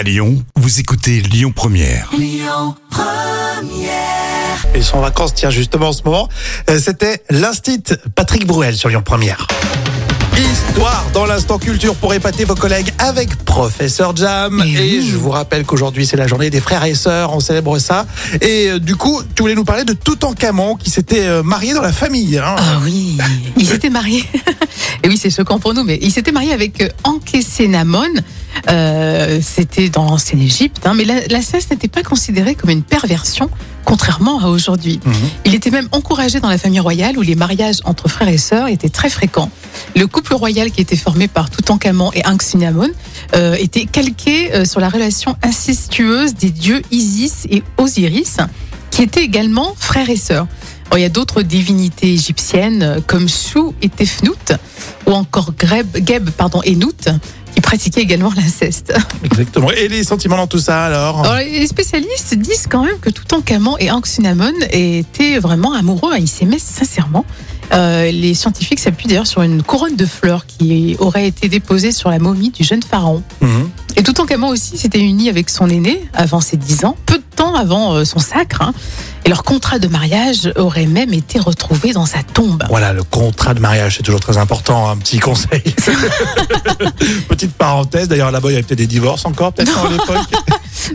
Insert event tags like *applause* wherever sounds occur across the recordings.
À Lyon, vous écoutez Lyon Première. Ils sont en vacances, tiens, justement en ce moment. Euh, C'était l'Instit Patrick Bruel sur Lyon Première. Histoire dans l'instant culture pour épater vos collègues avec Professeur Jam. Eh Et oui. je vous rappelle qu'aujourd'hui c'est la journée des frères et sœurs, on célèbre ça. Et euh, du coup, tu voulais nous parler de Toutankhamon qui s'était euh, marié dans la famille. Hein. Ah oui, il s'était marié. *laughs* Oui, c'est choquant pour nous, mais il s'était marié avec euh, Ankhésénamon. Euh, C'était dans l'ancienne Égypte, hein, mais la- l'inceste n'était pas considéré comme une perversion, contrairement à aujourd'hui. Mhm. Il était même encouragé dans la famille royale où les mariages entre frères et sœurs étaient très fréquents. Le couple royal qui était formé par Toutankhamon et Ankhésénamon euh, était calqué euh, sur la relation incestueuse des dieux Isis et Osiris, qui étaient également frères et sœurs. Il y a d'autres divinités égyptiennes comme Chou et Tefnout, ou encore Greb, Geb pardon, et Nout, qui pratiquaient également l'inceste. *laughs* Exactement. Et les sentiments dans tout ça alors Alors, les spécialistes disent quand même que Toutankhamon et Ankhésénamon étaient vraiment amoureux, hein, ils s'aimaient sincèrement. Euh, les scientifiques s'appuient d'ailleurs sur une couronne de fleurs qui aurait été déposée sur la momie du jeune pharaon. Mhm. Et Toutankhamon aussi s'était uni avec son aîné avant ses 10 ans, avant euh, son sacre. hein. et leur contrat de mariage aurait même été retrouvé dans sa tombe. Voilà, le contrat de mariage, c'est toujours très important. Un petit conseil. *laughs* Petite parenthèse. D'ailleurs, là-bas, il y avait peut-être des divorces encore, peut-être à l'époque. *laughs*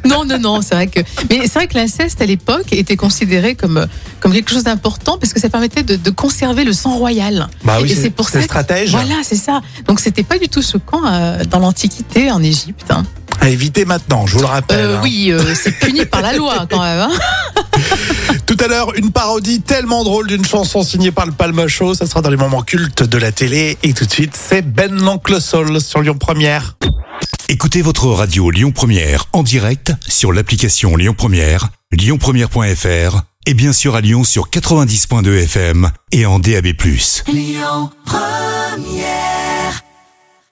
Non, non, non, c'est vrai que. Mais c'est vrai que l'inceste à l'époque était considéré comme comme quelque chose d'important parce que ça permettait de, de conserver le sang royal. Bah oui, Et c'est pour ça. que- stratège. Voilà, c'est ça. Donc c'était pas du tout choquant euh, dans l'Antiquité en Égypte. hein. À éviter maintenant, je vous le rappelle. Euh, hein. oui, euh, c'est puni par la loi quand même. hein. *laughs* Tout à l'heure, une parodie tellement drôle d'une chanson signée par le Palma Show. Ça sera dans les moments cultes de la télé. Et tout de suite, c'est Ben l'Oncle Soul sur Lyon Première. Écoutez votre radio Lyon Première en direct sur l'application Lyon Première, lyonpremière.fr et bien sûr à Lyon sur 90.2 FM et en DAB+.